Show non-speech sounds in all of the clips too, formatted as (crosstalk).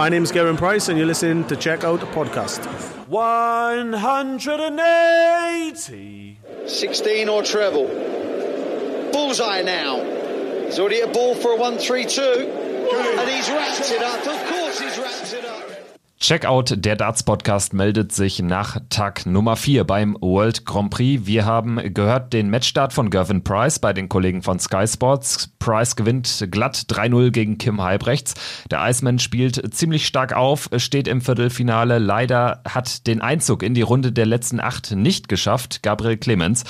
My name is Gavin Price, and you're listening to Check Out the Podcast. 180. 16 or treble. Bullseye now. He's already at ball for a 1 3 2. And he's wrapped it up. Of course, he's wrapped it up. Checkout, der Darts Podcast meldet sich nach Tag Nummer 4 beim World Grand Prix. Wir haben gehört den Matchstart von Gervin Price bei den Kollegen von Sky Sports. Price gewinnt glatt 3-0 gegen Kim Halbrechts. Der Iceman spielt ziemlich stark auf, steht im Viertelfinale. Leider hat den Einzug in die Runde der letzten acht nicht geschafft, Gabriel Clemens.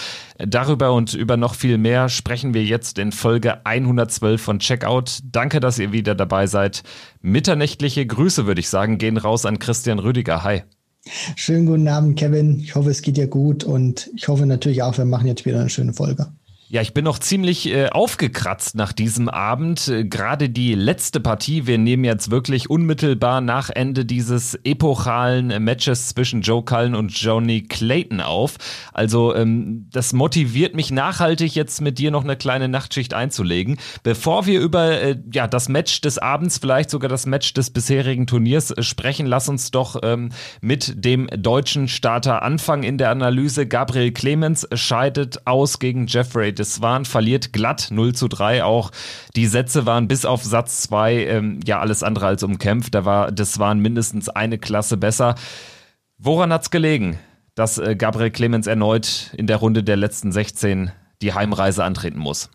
Darüber und über noch viel mehr sprechen wir jetzt in Folge 112 von Checkout. Danke, dass ihr wieder dabei seid. Mitternächtliche Grüße, würde ich sagen, gehen raus an Christian Rüdiger. Hi. Schönen guten Abend, Kevin. Ich hoffe, es geht dir gut und ich hoffe natürlich auch, wir machen jetzt wieder eine schöne Folge. Ja, ich bin noch ziemlich äh, aufgekratzt nach diesem Abend. Äh, Gerade die letzte Partie, wir nehmen jetzt wirklich unmittelbar nach Ende dieses epochalen Matches zwischen Joe Cullen und Johnny Clayton auf. Also ähm, das motiviert mich nachhaltig jetzt mit dir noch eine kleine Nachtschicht einzulegen. Bevor wir über äh, ja das Match des Abends, vielleicht sogar das Match des bisherigen Turniers äh, sprechen, lass uns doch ähm, mit dem deutschen Starter anfangen in der Analyse. Gabriel Clemens scheidet aus gegen Jeffrey Deswan verliert glatt 0 zu 3. Auch die Sätze waren bis auf Satz 2 ähm, ja alles andere als umkämpft. Da war Deswan mindestens eine Klasse besser. Woran hat's gelegen, dass äh, Gabriel Clemens erneut in der Runde der letzten 16 die Heimreise antreten muss?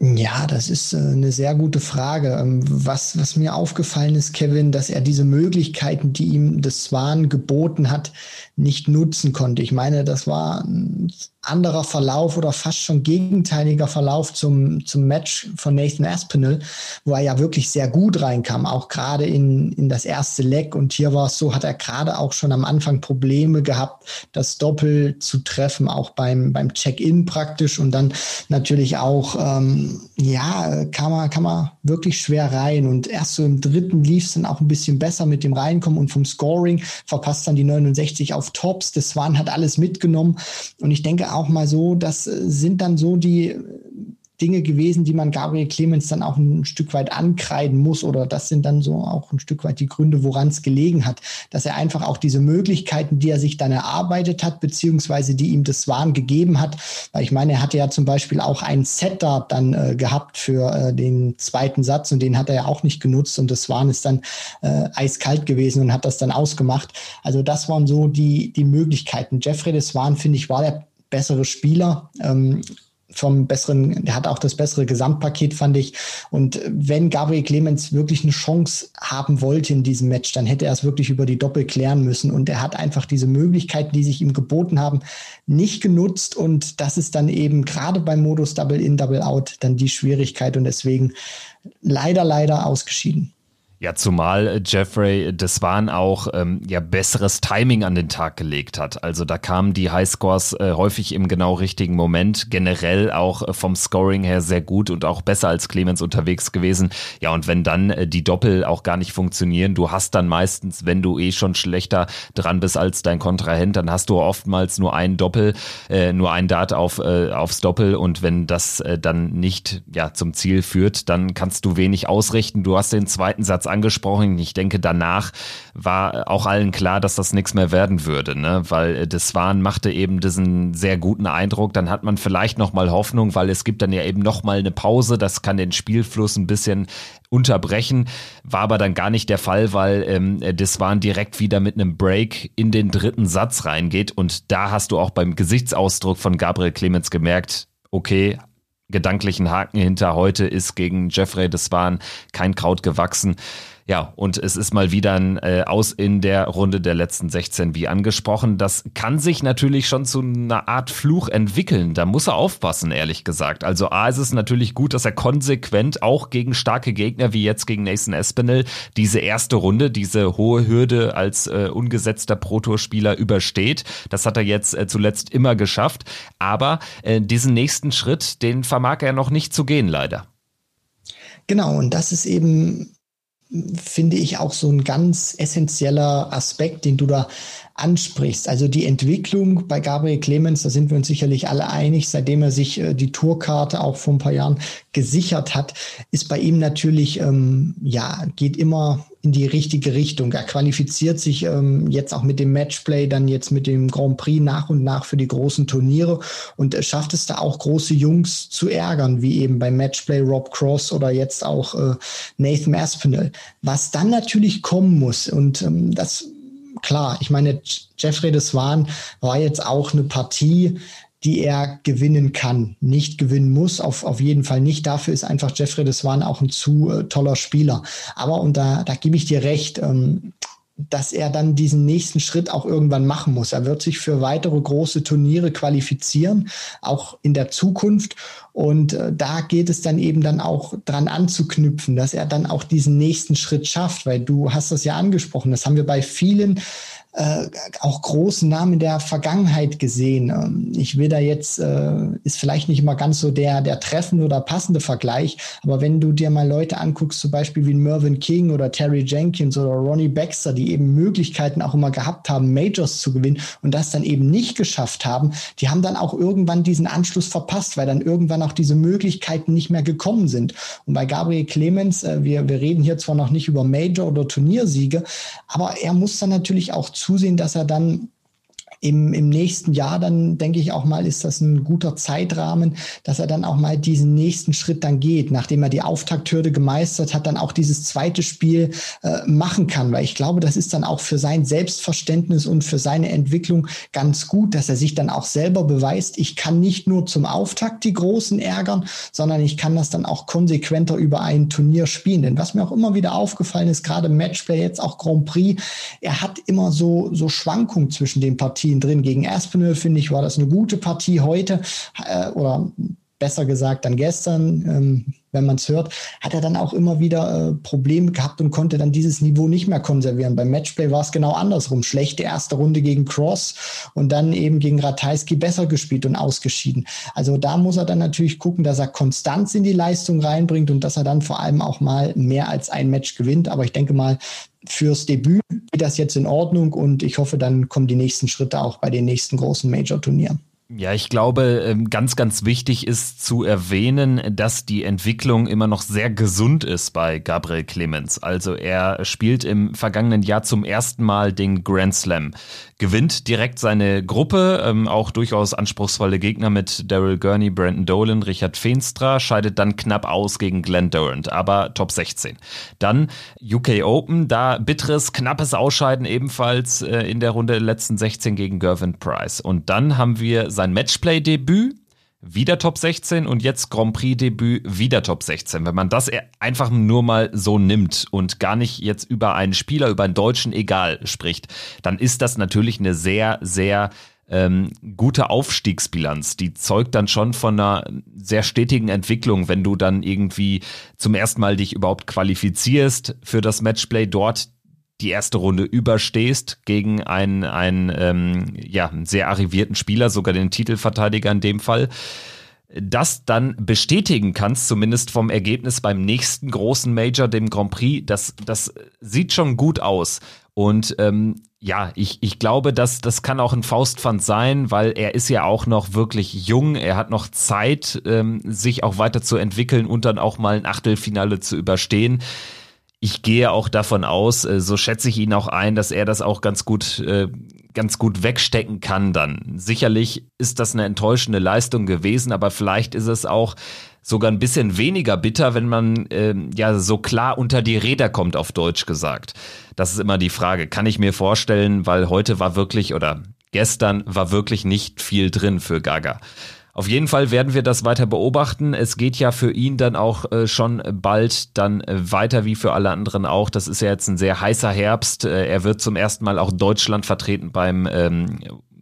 Ja, das ist äh, eine sehr gute Frage. Ähm, was, was mir aufgefallen ist, Kevin, dass er diese Möglichkeiten, die ihm das Swan geboten hat, nicht nutzen konnte. Ich meine, das war ein anderer Verlauf oder fast schon gegenteiliger Verlauf zum, zum Match von Nathan Aspinall, wo er ja wirklich sehr gut reinkam, auch gerade in, in das erste Leck. Und hier war es so, hat er gerade auch schon am Anfang Probleme gehabt, das Doppel zu treffen, auch beim, beim Check-in praktisch. Und dann natürlich auch, ähm, ja, kam er, kam er wirklich schwer rein. Und erst so im dritten lief es dann auch ein bisschen besser mit dem Reinkommen und vom Scoring, verpasst dann die 69 auf Tops. Das Swan hat alles mitgenommen. Und ich denke auch mal so, das sind dann so die Dinge gewesen, die man Gabriel Clemens dann auch ein Stück weit ankreiden muss oder das sind dann so auch ein Stück weit die Gründe, woran es gelegen hat, dass er einfach auch diese Möglichkeiten, die er sich dann erarbeitet hat, beziehungsweise die ihm das Wahn gegeben hat, weil ich meine, er hatte ja zum Beispiel auch ein Setup dann äh, gehabt für äh, den zweiten Satz und den hat er ja auch nicht genutzt und das Wahn ist dann äh, eiskalt gewesen und hat das dann ausgemacht. Also das waren so die, die Möglichkeiten. Jeffrey Deswan, finde ich, war der bessere Spieler. Ähm, vom besseren, der hat auch das bessere Gesamtpaket, fand ich. Und wenn Gabriel Clemens wirklich eine Chance haben wollte in diesem Match, dann hätte er es wirklich über die Doppel klären müssen. Und er hat einfach diese Möglichkeiten, die sich ihm geboten haben, nicht genutzt. Und das ist dann eben gerade beim Modus Double In, Double Out dann die Schwierigkeit und deswegen leider, leider ausgeschieden. Ja, zumal äh, Jeffrey Deswan auch ähm, ja besseres Timing an den Tag gelegt hat. Also da kamen die Highscores äh, häufig im genau richtigen Moment. Generell auch äh, vom Scoring her sehr gut und auch besser als Clemens unterwegs gewesen. Ja, und wenn dann äh, die Doppel auch gar nicht funktionieren, du hast dann meistens, wenn du eh schon schlechter dran bist als dein Kontrahent, dann hast du oftmals nur ein Doppel, äh, nur ein Dart auf, äh, aufs Doppel und wenn das äh, dann nicht ja zum Ziel führt, dann kannst du wenig ausrichten. Du hast den zweiten Satz angesprochen. Ich denke, danach war auch allen klar, dass das nichts mehr werden würde, ne? weil äh, das Waren machte eben diesen sehr guten Eindruck. Dann hat man vielleicht noch mal Hoffnung, weil es gibt dann ja eben noch mal eine Pause. Das kann den Spielfluss ein bisschen unterbrechen. War aber dann gar nicht der Fall, weil ähm, das waren direkt wieder mit einem Break in den dritten Satz reingeht. Und da hast du auch beim Gesichtsausdruck von Gabriel Clemens gemerkt, okay, gedanklichen Haken hinter heute ist gegen Jeffrey Deswan kein Kraut gewachsen. Ja, und es ist mal wieder ein äh, Aus in der Runde der letzten 16, wie angesprochen. Das kann sich natürlich schon zu einer Art Fluch entwickeln. Da muss er aufpassen, ehrlich gesagt. Also A ist es natürlich gut, dass er konsequent auch gegen starke Gegner wie jetzt gegen Nathan Espinel diese erste Runde, diese hohe Hürde als äh, ungesetzter Pro-Tour-Spieler übersteht. Das hat er jetzt äh, zuletzt immer geschafft. Aber äh, diesen nächsten Schritt, den vermag er noch nicht zu gehen, leider. Genau, und das ist eben finde ich auch so ein ganz essentieller Aspekt, den du da ansprichst. Also die Entwicklung bei Gabriel Clemens, da sind wir uns sicherlich alle einig, seitdem er sich äh, die Tourkarte auch vor ein paar Jahren gesichert hat, ist bei ihm natürlich, ähm, ja, geht immer in die richtige Richtung. Er qualifiziert sich ähm, jetzt auch mit dem Matchplay, dann jetzt mit dem Grand Prix nach und nach für die großen Turniere und äh, schafft es da auch große Jungs zu ärgern, wie eben beim Matchplay Rob Cross oder jetzt auch äh, Nathan Aspinall. Was dann natürlich kommen muss und ähm, das klar, ich meine, Jeffrey de Swan war jetzt auch eine Partie, die er gewinnen kann, nicht gewinnen muss, auf, auf jeden Fall nicht. Dafür ist einfach Jeffrey de Swan auch ein zu äh, toller Spieler. Aber, und da, da gebe ich dir recht, ähm, dass er dann diesen nächsten Schritt auch irgendwann machen muss. Er wird sich für weitere große Turniere qualifizieren, auch in der Zukunft. Und äh, da geht es dann eben dann auch dran anzuknüpfen, dass er dann auch diesen nächsten Schritt schafft, weil du hast das ja angesprochen. Das haben wir bei vielen äh, auch großen Namen der Vergangenheit gesehen. Ähm, ich will da jetzt, äh, ist vielleicht nicht immer ganz so der, der treffende oder passende Vergleich, aber wenn du dir mal Leute anguckst, zum Beispiel wie Mervyn King oder Terry Jenkins oder Ronnie Baxter, die eben Möglichkeiten auch immer gehabt haben, Majors zu gewinnen und das dann eben nicht geschafft haben, die haben dann auch irgendwann diesen Anschluss verpasst, weil dann irgendwann auch diese Möglichkeiten nicht mehr gekommen sind. Und bei Gabriel Clemens, äh, wir, wir reden hier zwar noch nicht über Major- oder Turniersiege, aber er muss dann natürlich auch zu zusehen, dass er dann im, im nächsten Jahr dann denke ich auch mal, ist das ein guter Zeitrahmen, dass er dann auch mal diesen nächsten Schritt dann geht, nachdem er die Auftakthürde gemeistert hat, dann auch dieses zweite Spiel äh, machen kann, weil ich glaube, das ist dann auch für sein Selbstverständnis und für seine Entwicklung ganz gut, dass er sich dann auch selber beweist, ich kann nicht nur zum Auftakt die Großen ärgern, sondern ich kann das dann auch konsequenter über ein Turnier spielen. Denn was mir auch immer wieder aufgefallen ist, gerade Matchplay, jetzt auch Grand Prix, er hat immer so, so Schwankungen zwischen den Partien Partien drin. Gegen Aspinall, finde ich, war das eine gute Partie heute äh, oder besser gesagt dann gestern, ähm, wenn man es hört, hat er dann auch immer wieder äh, Probleme gehabt und konnte dann dieses Niveau nicht mehr konservieren. Beim Matchplay war es genau andersrum. Schlechte erste Runde gegen Cross und dann eben gegen Ratajski besser gespielt und ausgeschieden. Also da muss er dann natürlich gucken, dass er Konstanz in die Leistung reinbringt und dass er dann vor allem auch mal mehr als ein Match gewinnt. Aber ich denke mal, fürs Debüt das jetzt in Ordnung und ich hoffe, dann kommen die nächsten Schritte auch bei den nächsten großen Major-Turnieren. Ja, ich glaube, ähm, ganz, ganz wichtig ist zu erwähnen, dass die Entwicklung immer noch sehr gesund ist bei Gabriel Clemens. Also er spielt im vergangenen Jahr zum ersten Mal den Grand Slam, gewinnt direkt seine Gruppe, ähm, auch durchaus anspruchsvolle Gegner mit Daryl Gurney, Brandon Dolan, Richard Feenstra, scheidet dann knapp aus gegen Glenn Durant, aber Top 16. Dann UK Open, da bitteres, knappes Ausscheiden ebenfalls äh, in der Runde letzten 16 gegen Gervin Price. Und dann haben wir sein Matchplay-Debüt, wieder Top 16 und jetzt Grand Prix-Debüt, wieder Top 16. Wenn man das einfach nur mal so nimmt und gar nicht jetzt über einen Spieler, über einen Deutschen, egal, spricht, dann ist das natürlich eine sehr, sehr ähm, gute Aufstiegsbilanz. Die zeugt dann schon von einer sehr stetigen Entwicklung, wenn du dann irgendwie zum ersten Mal dich überhaupt qualifizierst für das Matchplay dort die erste Runde überstehst gegen einen, einen ähm, ja, sehr arrivierten Spieler, sogar den Titelverteidiger in dem Fall, das dann bestätigen kannst, zumindest vom Ergebnis beim nächsten großen Major, dem Grand Prix, das, das sieht schon gut aus. Und ähm, ja, ich, ich glaube, dass das kann auch ein Faustpfand sein, weil er ist ja auch noch wirklich jung. Er hat noch Zeit, ähm, sich auch weiterzuentwickeln und dann auch mal ein Achtelfinale zu überstehen ich gehe auch davon aus, äh, so schätze ich ihn auch ein, dass er das auch ganz gut, äh, ganz gut wegstecken kann dann. Sicherlich ist das eine enttäuschende Leistung gewesen, aber vielleicht ist es auch sogar ein bisschen weniger bitter, wenn man äh, ja so klar unter die Räder kommt, auf Deutsch gesagt. Das ist immer die Frage. Kann ich mir vorstellen, weil heute war wirklich oder gestern war wirklich nicht viel drin für Gaga. Auf jeden Fall werden wir das weiter beobachten. Es geht ja für ihn dann auch äh, schon bald dann äh, weiter wie für alle anderen auch. Das ist ja jetzt ein sehr heißer Herbst. Äh, er wird zum ersten Mal auch Deutschland vertreten beim ähm,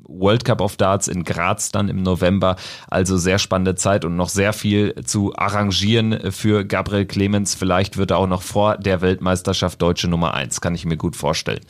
World Cup of Darts in Graz dann im November. Also sehr spannende Zeit und noch sehr viel zu arrangieren für Gabriel Clemens. Vielleicht wird er auch noch vor der Weltmeisterschaft deutsche Nummer eins, kann ich mir gut vorstellen.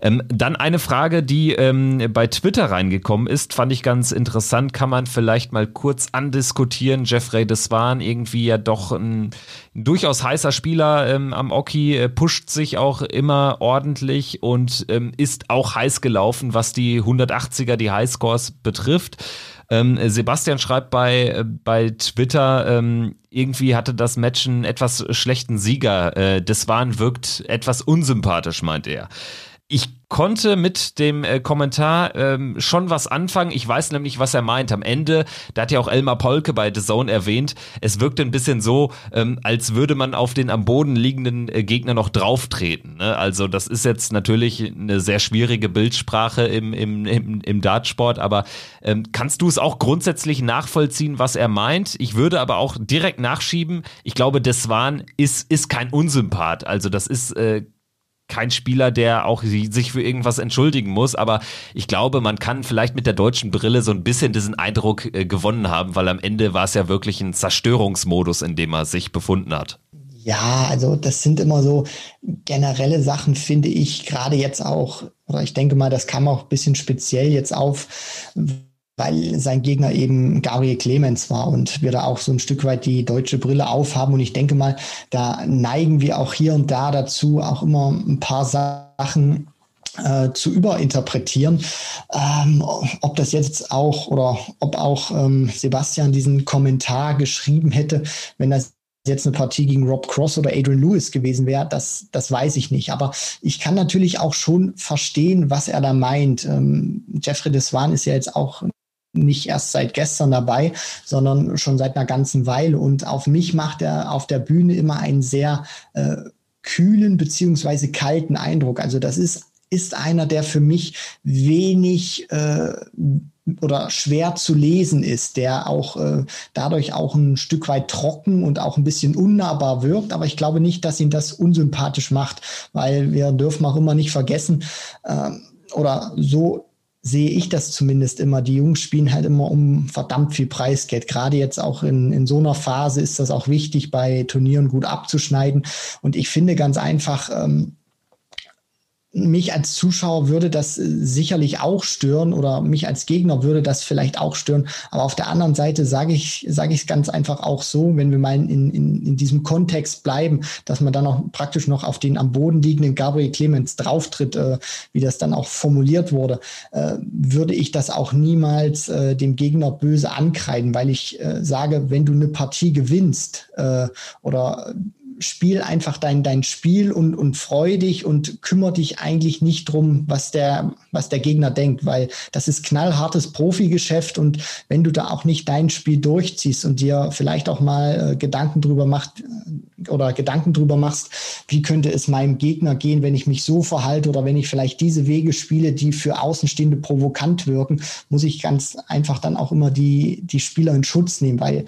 Ähm, dann eine Frage, die ähm, bei Twitter reingekommen ist, fand ich ganz interessant. Kann man vielleicht mal kurz andiskutieren. Jeffrey Deswan irgendwie ja doch ein durchaus heißer Spieler ähm, am Oki, äh, pusht sich auch immer ordentlich und ähm, ist auch heiß gelaufen, was die 180er, die Highscores betrifft. Ähm, Sebastian schreibt bei, bei Twitter, ähm, irgendwie hatte das Match einen etwas schlechten Sieger. Äh, Deswan wirkt etwas unsympathisch, meint er. Ich konnte mit dem äh, Kommentar ähm, schon was anfangen. Ich weiß nämlich, was er meint. Am Ende, da hat ja auch Elmar Polke bei The Zone erwähnt, es wirkte ein bisschen so, ähm, als würde man auf den am Boden liegenden äh, Gegner noch drauftreten. Ne? Also das ist jetzt natürlich eine sehr schwierige Bildsprache im, im, im, im Dartsport, aber ähm, kannst du es auch grundsätzlich nachvollziehen, was er meint? Ich würde aber auch direkt nachschieben, ich glaube, Deswan ist, ist kein Unsympath. Also das ist äh, kein Spieler, der auch sich für irgendwas entschuldigen muss, aber ich glaube, man kann vielleicht mit der deutschen Brille so ein bisschen diesen Eindruck äh, gewonnen haben, weil am Ende war es ja wirklich ein Zerstörungsmodus, in dem er sich befunden hat. Ja, also das sind immer so generelle Sachen, finde ich, gerade jetzt auch, oder ich denke mal, das kam auch ein bisschen speziell jetzt auf, weil sein Gegner eben Gabriel Clemens war und wir da auch so ein Stück weit die deutsche Brille aufhaben. Und ich denke mal, da neigen wir auch hier und da dazu, auch immer ein paar Sachen äh, zu überinterpretieren. Ähm, ob das jetzt auch oder ob auch ähm, Sebastian diesen Kommentar geschrieben hätte, wenn das jetzt eine Partie gegen Rob Cross oder Adrian Lewis gewesen wäre, das, das weiß ich nicht. Aber ich kann natürlich auch schon verstehen, was er da meint. Ähm, Jeffrey Deswan ist ja jetzt auch nicht erst seit gestern dabei, sondern schon seit einer ganzen Weile. Und auf mich macht er auf der Bühne immer einen sehr äh, kühlen beziehungsweise kalten Eindruck. Also das ist, ist einer, der für mich wenig äh, oder schwer zu lesen ist, der auch äh, dadurch auch ein Stück weit trocken und auch ein bisschen unnahbar wirkt. Aber ich glaube nicht, dass ihn das unsympathisch macht, weil wir dürfen auch immer nicht vergessen, äh, oder so sehe ich das zumindest immer. Die Jungs spielen halt immer um verdammt viel Preisgeld. Gerade jetzt auch in, in so einer Phase ist das auch wichtig, bei Turnieren gut abzuschneiden. Und ich finde ganz einfach, ähm, mich als Zuschauer würde das äh, sicherlich auch stören oder mich als Gegner würde das vielleicht auch stören. Aber auf der anderen Seite sage ich sage ich es ganz einfach auch so, wenn wir mal in, in, in diesem Kontext bleiben, dass man dann auch praktisch noch auf den am Boden liegenden Gabriel Clemens drauftritt, äh, wie das dann auch formuliert wurde, äh, würde ich das auch niemals äh, dem Gegner böse ankreiden, weil ich äh, sage, wenn du eine Partie gewinnst äh, oder spiel einfach dein, dein Spiel und, und freu dich und kümmere dich eigentlich nicht drum, was der, was der Gegner denkt, weil das ist knallhartes Profigeschäft und wenn du da auch nicht dein Spiel durchziehst und dir vielleicht auch mal äh, Gedanken drüber macht äh, oder Gedanken drüber machst, wie könnte es meinem Gegner gehen, wenn ich mich so verhalte oder wenn ich vielleicht diese Wege spiele, die für Außenstehende provokant wirken, muss ich ganz einfach dann auch immer die, die Spieler in Schutz nehmen, weil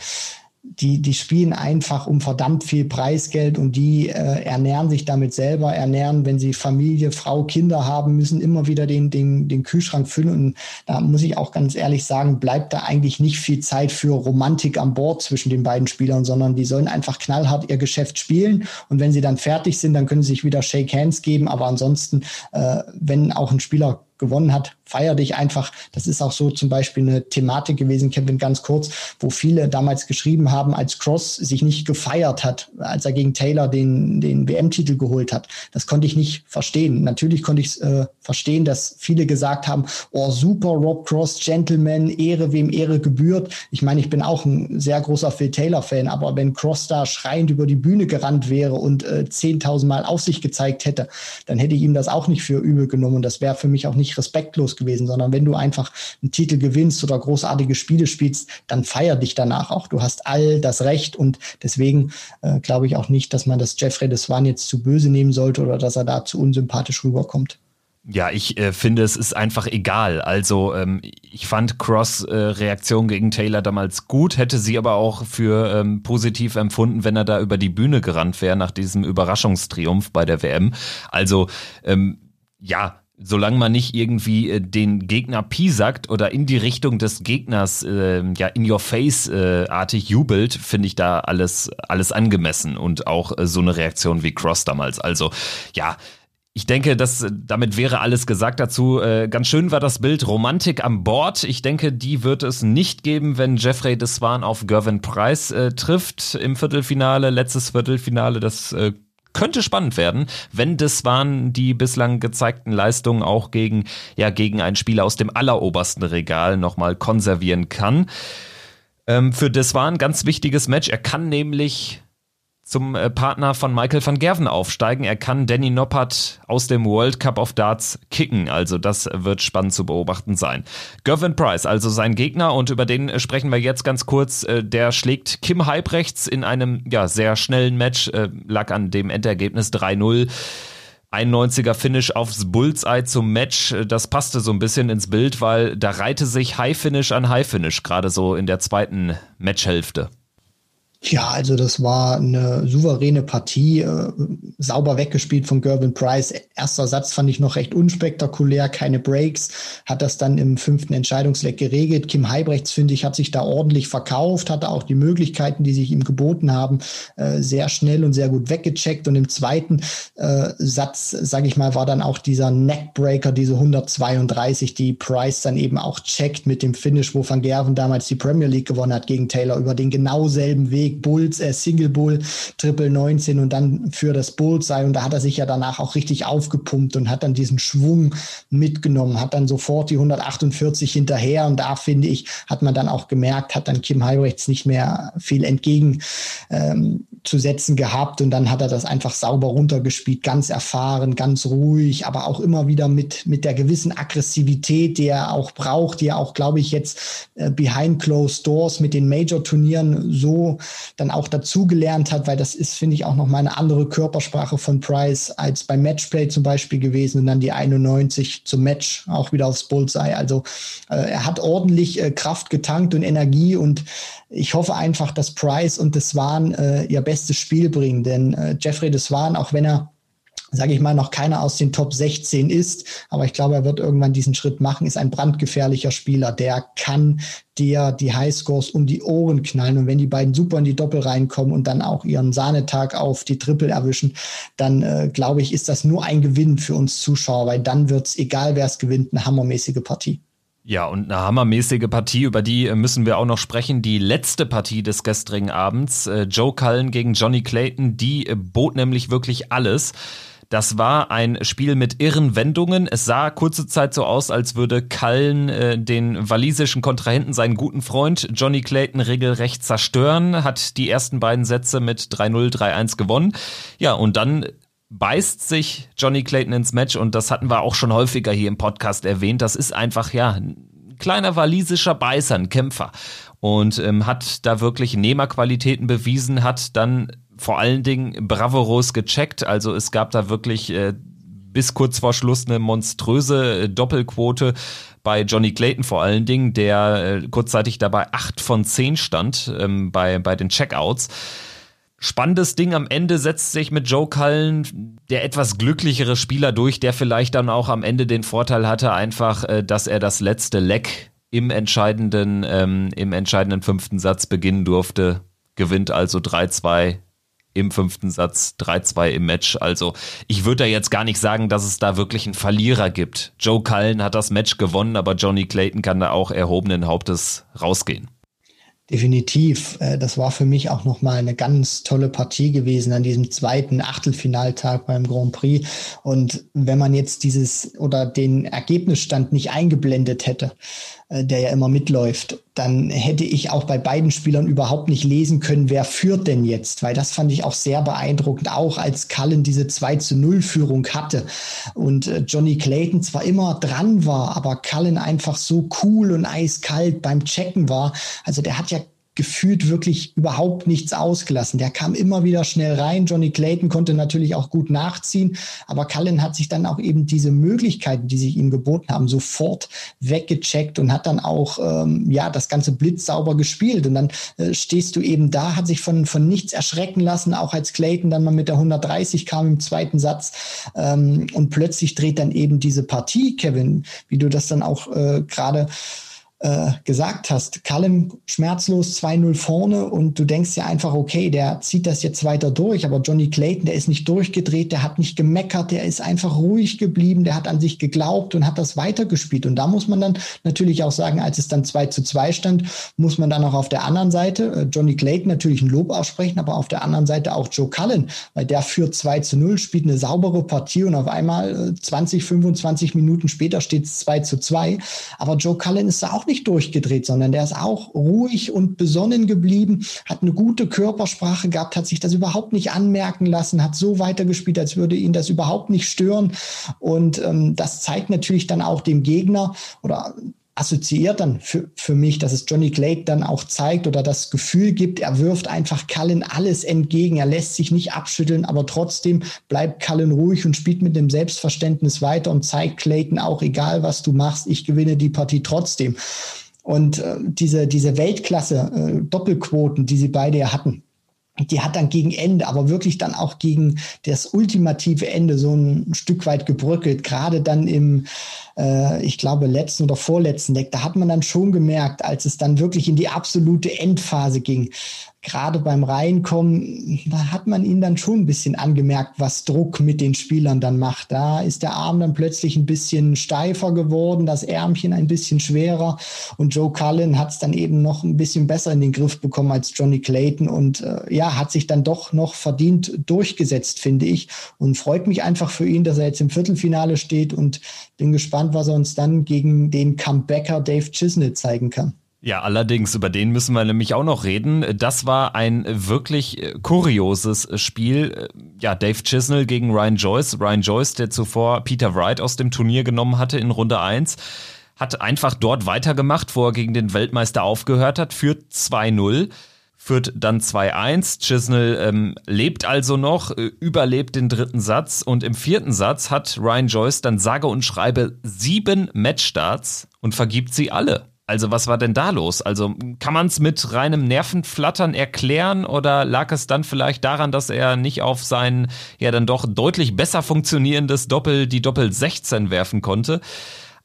die, die spielen einfach um verdammt viel Preisgeld und die äh, ernähren sich damit selber, ernähren, wenn sie Familie, Frau, Kinder haben, müssen immer wieder den, den, den Kühlschrank füllen. Und da muss ich auch ganz ehrlich sagen, bleibt da eigentlich nicht viel Zeit für Romantik an Bord zwischen den beiden Spielern, sondern die sollen einfach knallhart ihr Geschäft spielen. Und wenn sie dann fertig sind, dann können sie sich wieder Shake Hands geben. Aber ansonsten, äh, wenn auch ein Spieler gewonnen hat, feier dich einfach. Das ist auch so zum Beispiel eine Thematik gewesen, Kevin, ganz kurz, wo viele damals geschrieben haben, als Cross sich nicht gefeiert hat, als er gegen Taylor den, den WM-Titel geholt hat. Das konnte ich nicht verstehen. Natürlich konnte ich äh, verstehen, dass viele gesagt haben, oh super, Rob Cross, Gentleman, Ehre, wem Ehre gebührt. Ich meine, ich bin auch ein sehr großer Phil Taylor-Fan, aber wenn Cross da schreiend über die Bühne gerannt wäre und äh, 10.000 Mal auf sich gezeigt hätte, dann hätte ich ihm das auch nicht für übel genommen und das wäre für mich auch nicht respektlos gewesen, sondern wenn du einfach einen Titel gewinnst oder großartige Spiele spielst, dann feier dich danach auch. Du hast all das Recht und deswegen äh, glaube ich auch nicht, dass man das Jeffrey Deswan jetzt zu böse nehmen sollte oder dass er da zu unsympathisch rüberkommt. Ja, ich äh, finde, es ist einfach egal. Also ähm, ich fand Cross äh, Reaktion gegen Taylor damals gut, hätte sie aber auch für ähm, positiv empfunden, wenn er da über die Bühne gerannt wäre nach diesem Überraschungstriumph bei der WM. Also ähm, ja, solange man nicht irgendwie äh, den Gegner piesackt oder in die Richtung des Gegners äh, ja in your face äh, artig jubelt, finde ich da alles alles angemessen und auch äh, so eine Reaktion wie Cross damals. Also ja, ich denke, dass damit wäre alles gesagt dazu. Äh, ganz schön war das Bild Romantik am Bord. Ich denke, die wird es nicht geben, wenn Jeffrey Deswan auf Gervin Price äh, trifft im Viertelfinale, letztes Viertelfinale. Das äh, könnte spannend werden, wenn Deswan die bislang gezeigten Leistungen auch gegen, ja, gegen einen Spieler aus dem allerobersten Regal nochmal konservieren kann. Ähm, für Deswan ganz wichtiges Match. Er kann nämlich zum äh, Partner von Michael van Gerven aufsteigen. Er kann Danny Noppert aus dem World Cup of Darts kicken. Also das wird spannend zu beobachten sein. Gervin Price, also sein Gegner und über den sprechen wir jetzt ganz kurz. Äh, der schlägt Kim Halbrechts in einem ja sehr schnellen Match, äh, lag an dem Endergebnis 3-0. 91er Finish aufs Bullseye zum Match. Das passte so ein bisschen ins Bild, weil da reihte sich High Finish an High Finish, gerade so in der zweiten Matchhälfte. Ja, also das war eine souveräne Partie, äh, sauber weggespielt von Gervin Price. Erster Satz fand ich noch recht unspektakulär, keine Breaks, hat das dann im fünften Entscheidungsleck geregelt. Kim Heibrechts, finde ich, hat sich da ordentlich verkauft, hatte auch die Möglichkeiten, die sich ihm geboten haben, äh, sehr schnell und sehr gut weggecheckt. Und im zweiten äh, Satz, sage ich mal, war dann auch dieser Neckbreaker, diese 132, die Price dann eben auch checkt mit dem Finish, wo Van Gerven damals die Premier League gewonnen hat gegen Taylor, über den genau selben Weg Big Bulls, äh, Single Bull, Triple 19 und dann für das Bullseye. Und da hat er sich ja danach auch richtig aufgepumpt und hat dann diesen Schwung mitgenommen, hat dann sofort die 148 hinterher. Und da finde ich, hat man dann auch gemerkt, hat dann Kim Heibrechts nicht mehr viel entgegen ähm, gehabt. Und dann hat er das einfach sauber runtergespielt, ganz erfahren, ganz ruhig, aber auch immer wieder mit, mit der gewissen Aggressivität, die er auch braucht, die er auch, glaube ich, jetzt äh, behind closed doors mit den Major-Turnieren so dann auch dazugelernt hat, weil das ist, finde ich, auch noch mal eine andere Körpersprache von Price als beim Matchplay zum Beispiel gewesen und dann die 91 zum Match auch wieder aufs Bullseye. Also äh, er hat ordentlich äh, Kraft getankt und Energie und ich hoffe einfach, dass Price und Deswan äh, ihr bestes Spiel bringen, denn äh, Jeffrey Deswan, auch wenn er sage ich mal, noch keiner aus den Top 16 ist, aber ich glaube, er wird irgendwann diesen Schritt machen, ist ein brandgefährlicher Spieler, der kann dir die Highscores um die Ohren knallen. Und wenn die beiden super in die Doppel reinkommen und dann auch ihren Sahnetag auf die Triple erwischen, dann äh, glaube ich, ist das nur ein Gewinn für uns Zuschauer, weil dann wird's, egal wer es gewinnt, eine hammermäßige Partie. Ja, und eine hammermäßige Partie, über die äh, müssen wir auch noch sprechen. Die letzte Partie des gestrigen Abends, äh, Joe Cullen gegen Johnny Clayton, die äh, bot nämlich wirklich alles. Das war ein Spiel mit irren Wendungen. Es sah kurze Zeit so aus, als würde Cullen äh, den walisischen Kontrahenten, seinen guten Freund Johnny Clayton, regelrecht zerstören, hat die ersten beiden Sätze mit 3-0, 3-1 gewonnen. Ja, und dann beißt sich Johnny Clayton ins Match und das hatten wir auch schon häufiger hier im Podcast erwähnt. Das ist einfach, ja, ein kleiner walisischer Beißer, ein Kämpfer und ähm, hat da wirklich Nehmerqualitäten bewiesen, hat dann vor allen Dingen bravourös gecheckt. Also es gab da wirklich äh, bis kurz vor Schluss eine monströse äh, Doppelquote bei Johnny Clayton vor allen Dingen, der äh, kurzzeitig dabei acht von zehn stand ähm, bei, bei den Checkouts. Spannendes Ding am Ende setzt sich mit Joe Cullen der etwas glücklichere Spieler durch, der vielleicht dann auch am Ende den Vorteil hatte, einfach, äh, dass er das letzte Leck im entscheidenden, ähm, im entscheidenden fünften Satz beginnen durfte. Gewinnt also 3-2 im fünften Satz 3-2 im Match. Also ich würde da jetzt gar nicht sagen, dass es da wirklich einen Verlierer gibt. Joe Cullen hat das Match gewonnen, aber Johnny Clayton kann da auch erhobenen Hauptes rausgehen. Definitiv. Äh, das war für mich auch nochmal eine ganz tolle Partie gewesen an diesem zweiten Achtelfinaltag beim Grand Prix. Und wenn man jetzt dieses oder den Ergebnisstand nicht eingeblendet hätte, der ja immer mitläuft, dann hätte ich auch bei beiden Spielern überhaupt nicht lesen können, wer führt denn jetzt, weil das fand ich auch sehr beeindruckend, auch als Cullen diese 2 zu 0 Führung hatte und äh, Johnny Clayton zwar immer dran war, aber Cullen einfach so cool und eiskalt beim Checken war. Also der hat ja gefühlt wirklich überhaupt nichts ausgelassen. Der kam immer wieder schnell rein. Johnny Clayton konnte natürlich auch gut nachziehen, aber Cullen hat sich dann auch eben diese Möglichkeiten, die sich ihm geboten haben, sofort weggecheckt und hat dann auch ähm, ja das ganze Blitz sauber gespielt. Und dann äh, stehst du eben da, hat sich von von nichts erschrecken lassen, auch als Clayton dann mal mit der 130 kam im zweiten Satz ähm, und plötzlich dreht dann eben diese Partie, Kevin, wie du das dann auch äh, gerade äh, gesagt hast. Callum schmerzlos 2-0 vorne und du denkst ja einfach, okay, der zieht das jetzt weiter durch, aber Johnny Clayton, der ist nicht durchgedreht, der hat nicht gemeckert, der ist einfach ruhig geblieben, der hat an sich geglaubt und hat das weitergespielt. Und da muss man dann natürlich auch sagen, als es dann 2 zu 2 stand, muss man dann auch auf der anderen Seite äh, Johnny Clayton natürlich ein Lob aussprechen, aber auf der anderen Seite auch Joe Cullen, weil der führt 2 zu 0, spielt eine saubere Partie und auf einmal 20, äh, 25 Minuten später steht es 2 zu 2. Aber Joe Cullen ist da auch nicht nicht durchgedreht, sondern der ist auch ruhig und besonnen geblieben, hat eine gute Körpersprache gehabt, hat sich das überhaupt nicht anmerken lassen, hat so weitergespielt, als würde ihn das überhaupt nicht stören. Und ähm, das zeigt natürlich dann auch dem Gegner oder assoziiert dann für, für mich, dass es Johnny Clegg dann auch zeigt oder das Gefühl gibt, er wirft einfach Cullen alles entgegen, er lässt sich nicht abschütteln, aber trotzdem bleibt Cullen ruhig und spielt mit dem Selbstverständnis weiter und zeigt Clayton auch, egal was du machst, ich gewinne die Partie trotzdem. Und äh, diese, diese Weltklasse äh, Doppelquoten, die sie beide ja hatten, die hat dann gegen Ende, aber wirklich dann auch gegen das ultimative Ende so ein Stück weit gebröckelt. Gerade dann im, äh, ich glaube, letzten oder vorletzten Deck, da hat man dann schon gemerkt, als es dann wirklich in die absolute Endphase ging, gerade beim Reinkommen, da hat man ihn dann schon ein bisschen angemerkt, was Druck mit den Spielern dann macht. Da ist der Arm dann plötzlich ein bisschen steifer geworden, das Ärmchen ein bisschen schwerer und Joe Cullen hat es dann eben noch ein bisschen besser in den Griff bekommen als Johnny Clayton und äh, ja, hat sich dann doch noch verdient durchgesetzt, finde ich und freut mich einfach für ihn, dass er jetzt im Viertelfinale steht und bin gespannt, was er uns dann gegen den Comebacker Dave Chisnell zeigen kann. Ja, allerdings, über den müssen wir nämlich auch noch reden. Das war ein wirklich äh, kurioses Spiel. Ja, Dave Chisnell gegen Ryan Joyce. Ryan Joyce, der zuvor Peter Wright aus dem Turnier genommen hatte in Runde 1, hat einfach dort weitergemacht, wo er gegen den Weltmeister aufgehört hat, führt 2-0 führt dann 2-1. Chisnell ähm, lebt also noch, äh, überlebt den dritten Satz und im vierten Satz hat Ryan Joyce dann sage und schreibe sieben Matchstarts und vergibt sie alle. Also was war denn da los? Also kann man es mit reinem Nervenflattern erklären oder lag es dann vielleicht daran, dass er nicht auf sein ja dann doch deutlich besser funktionierendes Doppel die Doppel 16 werfen konnte?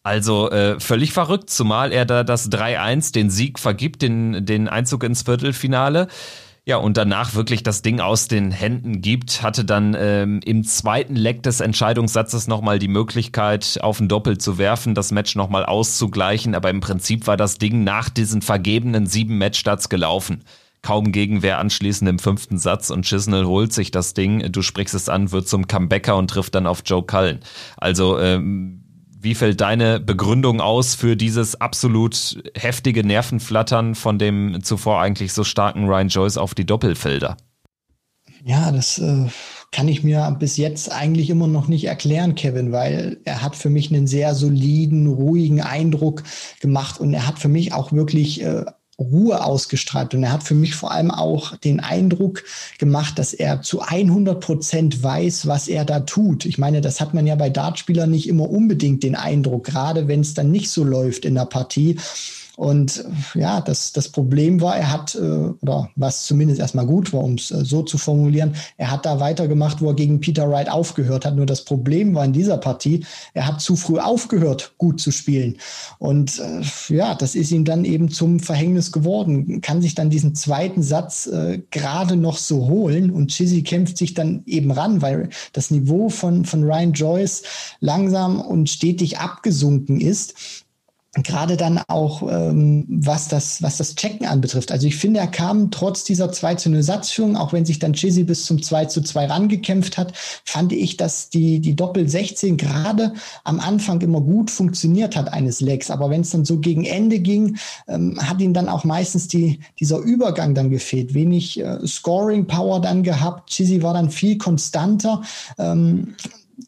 Also äh, völlig verrückt, zumal er da das 3-1 den Sieg vergibt, den, den Einzug ins Viertelfinale. Ja, und danach wirklich das Ding aus den Händen gibt, hatte dann ähm, im zweiten Leck des Entscheidungssatzes nochmal die Möglichkeit, auf ein Doppel zu werfen, das Match nochmal auszugleichen. Aber im Prinzip war das Ding nach diesen vergebenen sieben Matchstarts gelaufen. Kaum Gegenwehr anschließend im fünften Satz und Chisnell holt sich das Ding, du sprichst es an, wird zum Comebacker und trifft dann auf Joe Cullen. Also ähm, wie fällt deine Begründung aus für dieses absolut heftige Nervenflattern von dem zuvor eigentlich so starken Ryan Joyce auf die Doppelfelder? Ja, das äh, kann ich mir bis jetzt eigentlich immer noch nicht erklären, Kevin, weil er hat für mich einen sehr soliden, ruhigen Eindruck gemacht und er hat für mich auch wirklich äh, Ruhe ausgestrahlt. Und er hat für mich vor allem auch den Eindruck gemacht, dass er zu 100 Prozent weiß, was er da tut. Ich meine, das hat man ja bei Dartspielern nicht immer unbedingt den Eindruck, gerade wenn es dann nicht so läuft in der Partie. Und ja, das, das Problem war, er hat, äh, oder was zumindest erstmal gut war, um es äh, so zu formulieren, er hat da weitergemacht, wo er gegen Peter Wright aufgehört hat. Nur das Problem war in dieser Partie, er hat zu früh aufgehört, gut zu spielen. Und äh, ja, das ist ihm dann eben zum Verhängnis geworden. Kann sich dann diesen zweiten Satz äh, gerade noch so holen und Chizzy kämpft sich dann eben ran, weil das Niveau von, von Ryan Joyce langsam und stetig abgesunken ist gerade dann auch ähm, was das was das Checken anbetrifft. Also ich finde, er kam trotz dieser 2 zu 0 Satzführung, auch wenn sich dann Chizzy bis zum 2 zu 2 rangekämpft hat, fand ich, dass die die Doppel 16 gerade am Anfang immer gut funktioniert hat eines Legs, aber wenn es dann so gegen Ende ging, ähm, hat ihn dann auch meistens die dieser Übergang dann gefehlt, wenig äh, Scoring Power dann gehabt. Chizzy war dann viel konstanter. Ähm,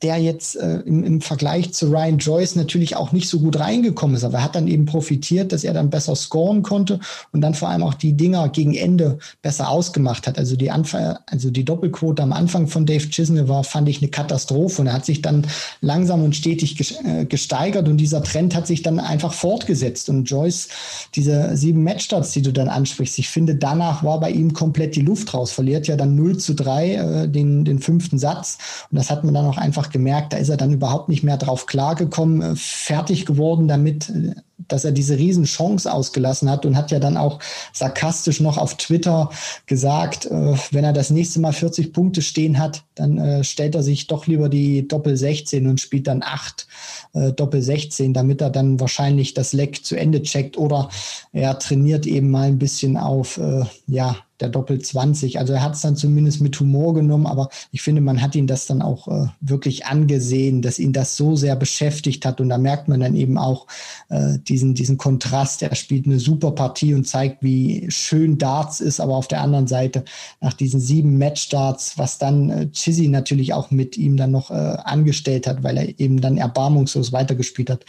der jetzt äh, im, im Vergleich zu Ryan Joyce natürlich auch nicht so gut reingekommen ist. Aber er hat dann eben profitiert, dass er dann besser scoren konnte und dann vor allem auch die Dinger gegen Ende besser ausgemacht hat. Also die Anfang, also die Doppelquote am Anfang von Dave Chisnell war, fand ich eine Katastrophe. Und er hat sich dann langsam und stetig äh, gesteigert und dieser Trend hat sich dann einfach fortgesetzt. Und Joyce, diese sieben Matchstarts, die du dann ansprichst, ich finde, danach war bei ihm komplett die Luft raus. Verliert ja dann 0 zu 3 äh, den, den fünften Satz. Und das hat man dann auch einfach gemerkt, da ist er dann überhaupt nicht mehr drauf klargekommen, äh, fertig geworden damit, äh, dass er diese Riesenchance ausgelassen hat und hat ja dann auch sarkastisch noch auf Twitter gesagt, äh, wenn er das nächste Mal 40 Punkte stehen hat, dann äh, stellt er sich doch lieber die Doppel 16 und spielt dann acht äh, Doppel 16, damit er dann wahrscheinlich das Leck zu Ende checkt oder er trainiert eben mal ein bisschen auf, äh, ja, der Doppel 20. Also er hat es dann zumindest mit Humor genommen, aber ich finde, man hat ihn das dann auch äh, wirklich angesehen, dass ihn das so sehr beschäftigt hat. Und da merkt man dann eben auch äh, diesen, diesen Kontrast. Er spielt eine super Partie und zeigt, wie schön Darts ist, aber auf der anderen Seite nach diesen sieben Matchstarts, was dann äh, Chizzy natürlich auch mit ihm dann noch äh, angestellt hat, weil er eben dann erbarmungslos weitergespielt hat,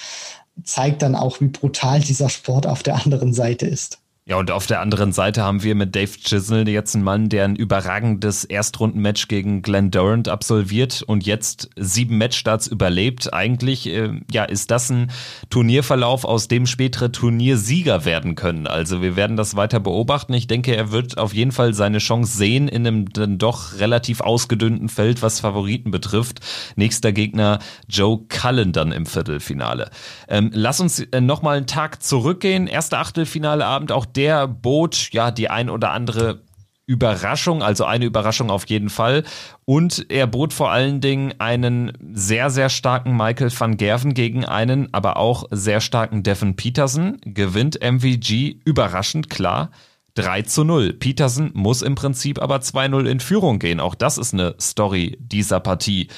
zeigt dann auch, wie brutal dieser Sport auf der anderen Seite ist. Ja, und auf der anderen Seite haben wir mit Dave Chisnell jetzt einen Mann, der ein überragendes Erstrundenmatch gegen Glenn Durant absolviert und jetzt sieben Matchstarts überlebt. Eigentlich, äh, ja, ist das ein Turnierverlauf, aus dem spätere Turniersieger werden können. Also wir werden das weiter beobachten. Ich denke, er wird auf jeden Fall seine Chance sehen in einem dann doch relativ ausgedünnten Feld, was Favoriten betrifft. Nächster Gegner Joe Cullen dann im Viertelfinale. Ähm, lass uns äh, nochmal einen Tag zurückgehen. Erster Achtelfinaleabend, auch der bot ja die ein oder andere Überraschung, also eine Überraschung auf jeden Fall. Und er bot vor allen Dingen einen sehr, sehr starken Michael van Gerven gegen einen, aber auch sehr starken Devin Peterson. Gewinnt MVG überraschend klar. 3 zu 0. Peterson muss im Prinzip aber 2-0 in Führung gehen. Auch das ist eine Story dieser Partie.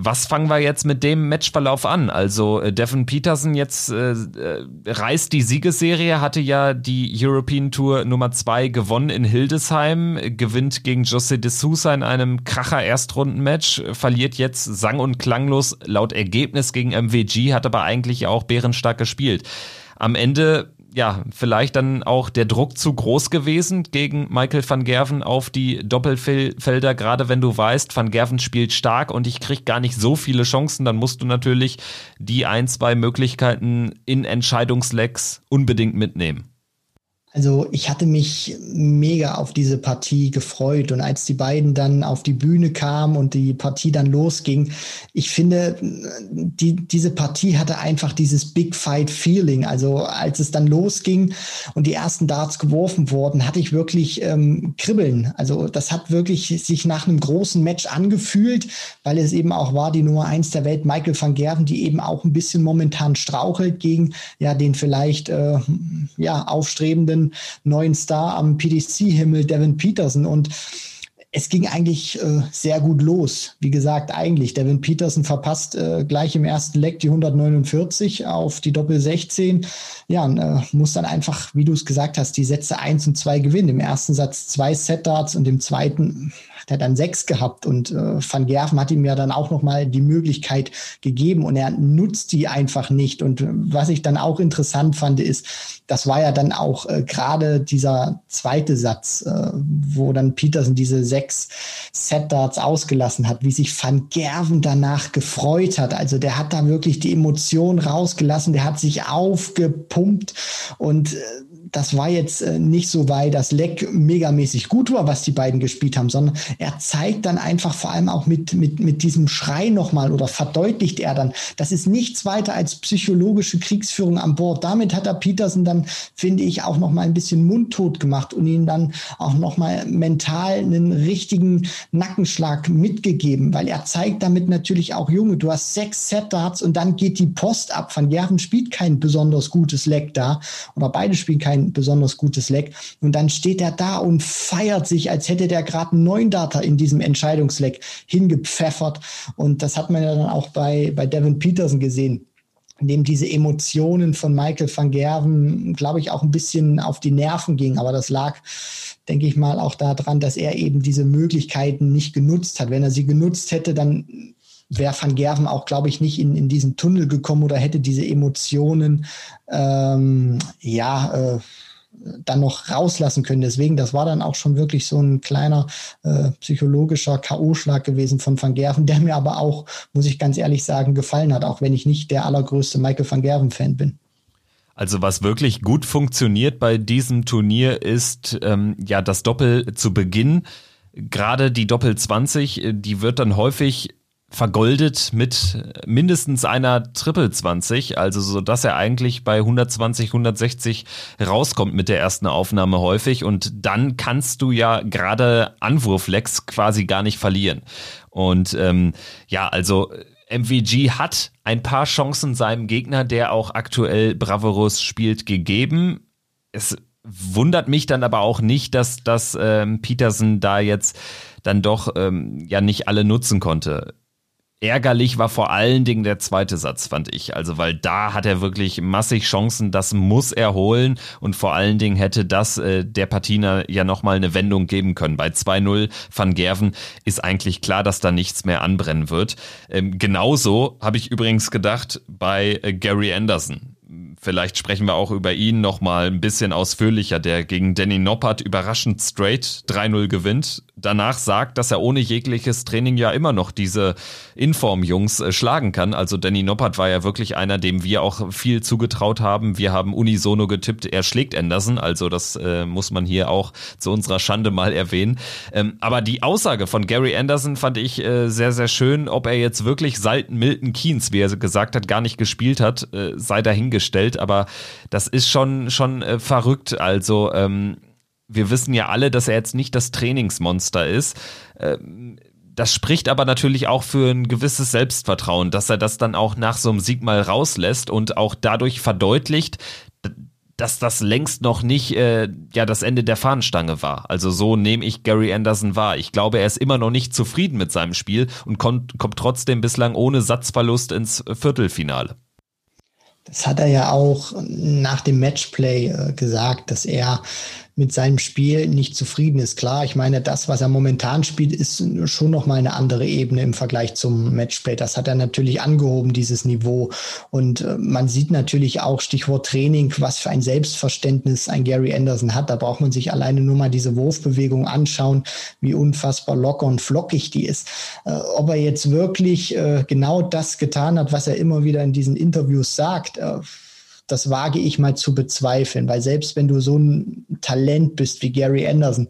Was fangen wir jetzt mit dem Matchverlauf an? Also äh, Devin Peterson jetzt äh, äh, reißt die Siegesserie, hatte ja die European Tour Nummer 2 gewonnen in Hildesheim, gewinnt gegen José de Sousa in einem Kracher Erstrundenmatch, verliert jetzt sang- und klanglos laut Ergebnis gegen MWG, hat aber eigentlich auch bärenstark gespielt. Am Ende ja, vielleicht dann auch der Druck zu groß gewesen gegen Michael van Gerven auf die Doppelfelder, gerade wenn du weißt, van Gerven spielt stark und ich krieg gar nicht so viele Chancen, dann musst du natürlich die ein, zwei Möglichkeiten in Entscheidungslecks unbedingt mitnehmen. Also ich hatte mich mega auf diese Partie gefreut und als die beiden dann auf die Bühne kamen und die Partie dann losging, ich finde, die, diese Partie hatte einfach dieses Big Fight Feeling. Also als es dann losging und die ersten Darts geworfen wurden, hatte ich wirklich ähm, Kribbeln. Also das hat wirklich sich nach einem großen Match angefühlt, weil es eben auch war die Nummer eins der Welt, Michael van Gerven, die eben auch ein bisschen momentan strauchelt gegen ja den vielleicht äh, ja aufstrebenden neuen, Star am PDC-Himmel, Devin Peterson. Und es ging eigentlich äh, sehr gut los. Wie gesagt, eigentlich. Devin Peterson verpasst äh, gleich im ersten Leck die 149 auf die Doppel 16. Ja, und, äh, muss dann einfach, wie du es gesagt hast, die Sätze 1 und 2 gewinnen. Im ersten Satz zwei Set-Darts und im zweiten der hat dann sechs gehabt und äh, Van Gerven hat ihm ja dann auch nochmal die Möglichkeit gegeben und er nutzt die einfach nicht. Und was ich dann auch interessant fand, ist, das war ja dann auch äh, gerade dieser zweite Satz, äh, wo dann Peterson diese sechs Set-Darts ausgelassen hat, wie sich Van Gerven danach gefreut hat. Also der hat da wirklich die Emotion rausgelassen, der hat sich aufgepumpt und äh, das war jetzt äh, nicht so, weil das Leck megamäßig gut war, was die beiden gespielt haben, sondern er zeigt dann einfach vor allem auch mit, mit, mit diesem Schrei nochmal oder verdeutlicht er dann, das ist nichts weiter als psychologische Kriegsführung an Bord. Damit hat er Peterson dann, finde ich, auch nochmal ein bisschen mundtot gemacht und ihn dann auch nochmal mental einen richtigen Nackenschlag mitgegeben, weil er zeigt damit natürlich auch, Junge, du hast sechs Set-Darts und dann geht die Post ab. Van Gerven spielt kein besonders gutes Leck da oder beide spielen kein kein besonders gutes Leck. Und dann steht er da und feiert sich, als hätte der gerade einen neuen Data in diesem Entscheidungsleck hingepfeffert. Und das hat man ja dann auch bei, bei Devin Peterson gesehen in dem diese Emotionen von Michael van Gerven, glaube ich, auch ein bisschen auf die Nerven gingen. Aber das lag, denke ich mal, auch daran, dass er eben diese Möglichkeiten nicht genutzt hat. Wenn er sie genutzt hätte, dann wäre Van Gerven auch, glaube ich, nicht in, in diesen Tunnel gekommen oder hätte diese Emotionen ähm, ja äh, dann noch rauslassen können. Deswegen, das war dann auch schon wirklich so ein kleiner äh, psychologischer K.O.-Schlag gewesen von Van Gerven, der mir aber auch, muss ich ganz ehrlich sagen, gefallen hat, auch wenn ich nicht der allergrößte Michael van Gerven-Fan bin. Also was wirklich gut funktioniert bei diesem Turnier ist ähm, ja das Doppel zu Beginn. Gerade die Doppel 20, äh, die wird dann häufig vergoldet mit mindestens einer Triple 20, also so dass er eigentlich bei 120, 160 rauskommt mit der ersten Aufnahme häufig und dann kannst du ja gerade Anwurflex quasi gar nicht verlieren. Und ähm, ja, also MVG hat ein paar Chancen seinem Gegner, der auch aktuell Bravourus spielt, gegeben. Es wundert mich dann aber auch nicht, dass, dass ähm, Peterson da jetzt dann doch ähm, ja nicht alle nutzen konnte. Ärgerlich war vor allen Dingen der zweite Satz, fand ich. Also, weil da hat er wirklich massig Chancen, das muss er holen und vor allen Dingen hätte das äh, der Patina ja nochmal eine Wendung geben können. Bei 2-0 van Gerven ist eigentlich klar, dass da nichts mehr anbrennen wird. Ähm, genauso habe ich übrigens gedacht bei äh, Gary Anderson vielleicht sprechen wir auch über ihn noch mal ein bisschen ausführlicher, der gegen Danny Noppert überraschend straight 3-0 gewinnt. Danach sagt, dass er ohne jegliches Training ja immer noch diese Inform-Jungs äh, schlagen kann. Also Danny Noppert war ja wirklich einer, dem wir auch viel zugetraut haben. Wir haben unisono getippt, er schlägt Anderson. Also das äh, muss man hier auch zu unserer Schande mal erwähnen. Ähm, aber die Aussage von Gary Anderson fand ich äh, sehr, sehr schön. Ob er jetzt wirklich seit Milton Keynes, wie er gesagt hat, gar nicht gespielt hat, äh, sei dahingestellt gestellt, aber das ist schon, schon äh, verrückt. Also, ähm, wir wissen ja alle, dass er jetzt nicht das Trainingsmonster ist. Ähm, das spricht aber natürlich auch für ein gewisses Selbstvertrauen, dass er das dann auch nach so einem Sieg mal rauslässt und auch dadurch verdeutlicht, dass das längst noch nicht äh, ja das Ende der Fahnenstange war. Also so nehme ich Gary Anderson wahr. Ich glaube, er ist immer noch nicht zufrieden mit seinem Spiel und kommt, kommt trotzdem bislang ohne Satzverlust ins Viertelfinale. Das hat er ja auch nach dem Matchplay äh, gesagt, dass er mit seinem Spiel nicht zufrieden ist. Klar, ich meine, das, was er momentan spielt, ist schon noch mal eine andere Ebene im Vergleich zum Matchplay. Das hat er natürlich angehoben, dieses Niveau. Und äh, man sieht natürlich auch, Stichwort Training, was für ein Selbstverständnis ein Gary Anderson hat. Da braucht man sich alleine nur mal diese Wurfbewegung anschauen, wie unfassbar locker und flockig die ist. Äh, ob er jetzt wirklich äh, genau das getan hat, was er immer wieder in diesen Interviews sagt, das wage ich mal zu bezweifeln, weil selbst wenn du so ein Talent bist wie Gary Anderson,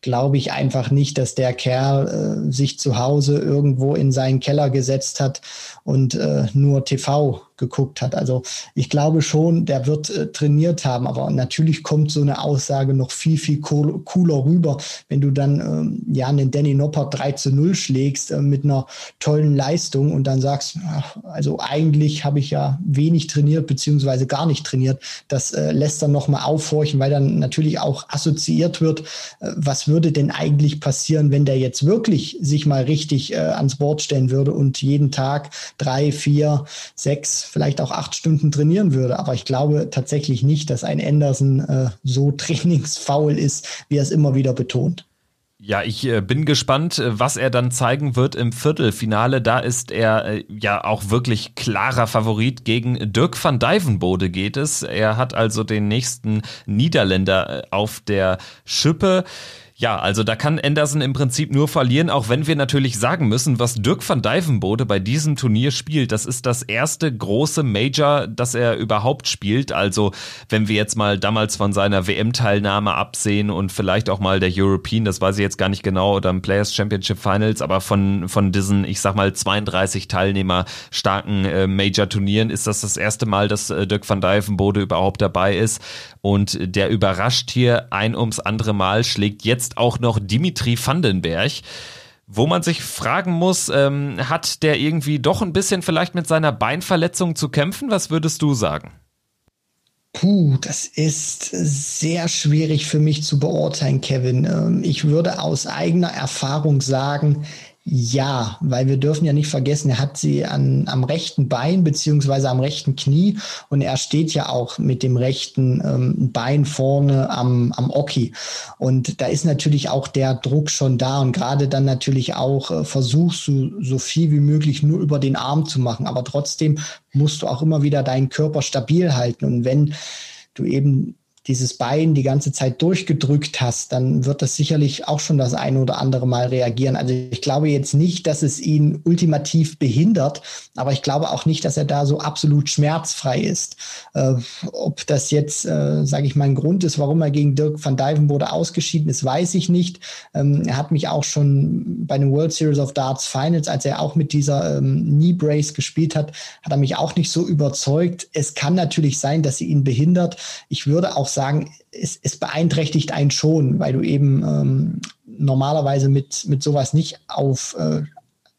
glaube ich einfach nicht, dass der Kerl äh, sich zu Hause irgendwo in seinen Keller gesetzt hat und äh, nur TV geguckt hat. Also ich glaube schon, der wird äh, trainiert haben, aber natürlich kommt so eine Aussage noch viel, viel cooler rüber, wenn du dann ähm, ja einen Danny Noppert 3 zu 0 schlägst äh, mit einer tollen Leistung und dann sagst, ach, also eigentlich habe ich ja wenig trainiert, beziehungsweise gar nicht trainiert. Das äh, lässt dann nochmal aufhorchen, weil dann natürlich auch assoziiert wird, äh, was würde denn eigentlich passieren, wenn der jetzt wirklich sich mal richtig äh, ans Board stellen würde und jeden Tag drei, vier, sechs, vielleicht auch acht Stunden trainieren würde. Aber ich glaube tatsächlich nicht, dass ein Anderson äh, so (laughs) trainingsfaul ist, wie er es immer wieder betont. Ja, ich äh, bin gespannt, äh, was er dann zeigen wird im Viertelfinale. Da ist er äh, ja auch wirklich klarer Favorit. Gegen Dirk van Dijvenbode geht es. Er hat also den nächsten Niederländer auf der Schippe. Ja, also da kann Anderson im Prinzip nur verlieren, auch wenn wir natürlich sagen müssen, was Dirk van Dijvenbode bei diesem Turnier spielt, das ist das erste große Major, das er überhaupt spielt. Also wenn wir jetzt mal damals von seiner WM-Teilnahme absehen und vielleicht auch mal der European, das weiß ich jetzt gar nicht genau, oder im Players Championship Finals, aber von, von diesen, ich sag mal, 32 Teilnehmer starken äh, Major-Turnieren ist das das erste Mal, dass äh, Dirk van Dijvenbode überhaupt dabei ist. Und der überrascht hier ein ums andere Mal, schlägt jetzt jetzt auch noch Dimitri Vandenberg wo man sich fragen muss, ähm, hat der irgendwie doch ein bisschen vielleicht mit seiner Beinverletzung zu kämpfen? Was würdest du sagen? Puh, das ist sehr schwierig für mich zu beurteilen, Kevin. Ähm, ich würde aus eigener Erfahrung sagen, Ja, weil wir dürfen ja nicht vergessen, er hat sie an, am rechten Bein beziehungsweise am rechten Knie und er steht ja auch mit dem rechten ähm, Bein vorne am, am Oki. Und da ist natürlich auch der Druck schon da und gerade dann natürlich auch äh, versuchst du so viel wie möglich nur über den Arm zu machen. Aber trotzdem musst du auch immer wieder deinen Körper stabil halten. Und wenn du eben dieses Bein die ganze Zeit durchgedrückt hast, dann wird das sicherlich auch schon das eine oder andere Mal reagieren. Also ich glaube jetzt nicht, dass es ihn ultimativ behindert, aber ich glaube auch nicht, dass er da so absolut schmerzfrei ist. Äh, ob das jetzt, äh, sage ich mal, ein Grund ist, warum er gegen Dirk van Dijvenbode ausgeschieden ist, weiß ich nicht. Ähm, er hat mich auch schon bei den World Series of Darts Finals, als er auch mit dieser ähm, Knee Brace gespielt hat, hat er mich auch nicht so überzeugt. Es kann natürlich sein, dass sie ihn behindert. Ich würde auch sagen, es, es beeinträchtigt einen schon, weil du eben ähm, normalerweise mit, mit sowas nicht auf, äh,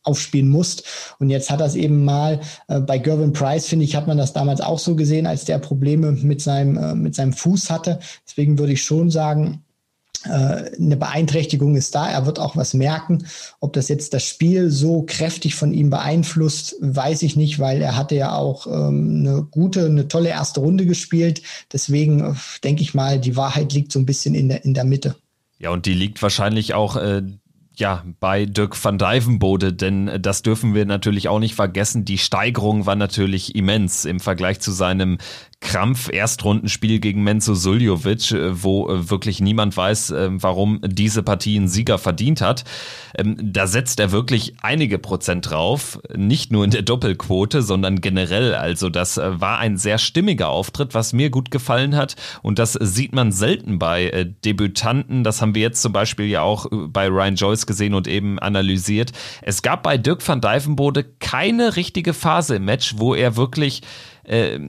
aufspielen musst. Und jetzt hat das eben mal äh, bei Gervin Price, finde ich, hat man das damals auch so gesehen, als der Probleme mit seinem, äh, mit seinem Fuß hatte. Deswegen würde ich schon sagen, eine Beeinträchtigung ist da. Er wird auch was merken. Ob das jetzt das Spiel so kräftig von ihm beeinflusst, weiß ich nicht, weil er hatte ja auch ähm, eine gute, eine tolle erste Runde gespielt. Deswegen äh, denke ich mal, die Wahrheit liegt so ein bisschen in der, in der Mitte. Ja, und die liegt wahrscheinlich auch äh, ja, bei Dirk van Dijvenbode, denn das dürfen wir natürlich auch nicht vergessen. Die Steigerung war natürlich immens im Vergleich zu seinem Krampf-Erstrundenspiel gegen Menzo Suljovic, äh, wo äh, wirklich niemand weiß, äh, warum diese Partie einen Sieger verdient hat. Ähm, da setzt er wirklich einige Prozent drauf, nicht nur in der Doppelquote, sondern generell. Also das war ein sehr stimmiger Auftritt, was mir gut gefallen hat. Und das sieht man selten bei Debütanten. Das haben wir jetzt zum Beispiel ja auch bei Ryan Joyce gesehen und eben analysiert. Es gab bei Dirk van Dijvenbode keine richtige Phase im Match, wo er wirklich äh,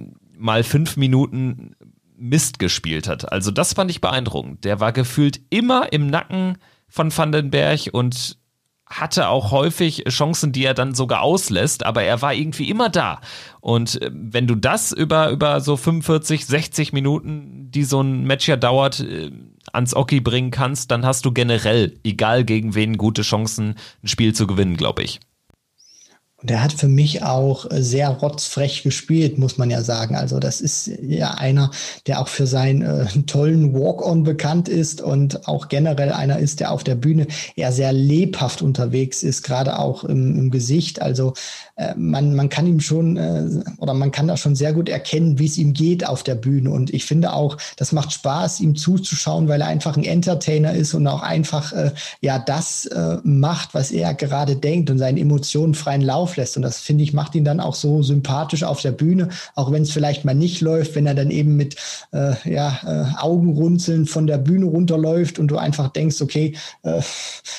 mal fünf Minuten Mist gespielt hat. Also das fand ich beeindruckend. Der war gefühlt immer im Nacken von Vandenberg und hatte auch häufig Chancen, die er dann sogar auslässt, aber er war irgendwie immer da. Und äh, wenn du das über, über so 45, 60 Minuten, die so ein Match ja dauert, äh, ans Oki bringen kannst, dann hast du generell, egal gegen wen, gute Chancen, ein Spiel zu gewinnen, glaube ich. Und er hat für mich auch äh, sehr rotzfrech gespielt, muss man ja sagen. Also das ist ja einer, der auch für seinen äh, (laughs) tollen Walk-on bekannt ist und auch generell einer ist, der auf der Bühne eher sehr lebhaft unterwegs ist, gerade auch im, im Gesicht. Also äh, man, man kann ihm schon äh, oder man kann da schon sehr gut erkennen, wie es ihm geht auf der Bühne. Und ich finde auch, das macht Spaß, ihm zuzuschauen, weil er einfach ein Entertainer ist und auch einfach äh, ja das äh, macht, was er gerade denkt und seinen Emotionen freien Lauf lässt. Und das finde ich macht ihn dann auch so sympathisch auf der Bühne, auch wenn es vielleicht mal nicht läuft, wenn er dann eben mit äh, ja, äh, Augenrunzeln von der Bühne runterläuft und du einfach denkst, okay, äh,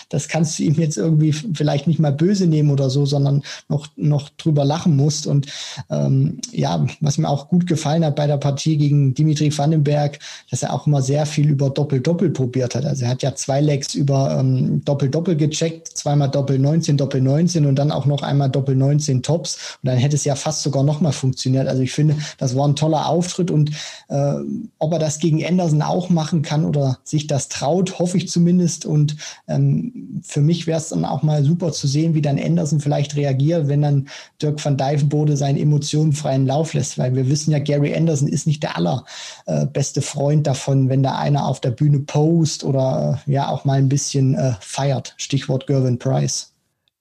das kannst du ihm jetzt irgendwie vielleicht nicht mal böse nehmen oder so, sondern noch noch drüber lachen musst. Und ähm, ja, was mir auch gut gefallen hat bei der Partie gegen Dimitri Vandenberg, dass er auch immer sehr viel über Doppel-Doppel probiert hat. Also er hat ja zwei Legs über ähm, Doppel-Doppel gecheckt, zweimal Doppel 19, Doppel 19 und dann auch noch einmal Doppel 19 Tops. Und dann hätte es ja fast sogar noch mal funktioniert. Also ich finde, das war ein toller Auftritt und äh, ob er das gegen Anderson auch machen kann oder sich das traut, hoffe ich zumindest. Und ähm, für mich wäre es dann auch mal super zu sehen, wie dann Anderson vielleicht reagiert, wenn dann Dirk van Dijvenbode seinen Emotionen freien Lauf lässt, weil wir wissen ja, Gary Anderson ist nicht der allerbeste äh, Freund davon, wenn da einer auf der Bühne post oder äh, ja auch mal ein bisschen äh, feiert. Stichwort Gervin Price.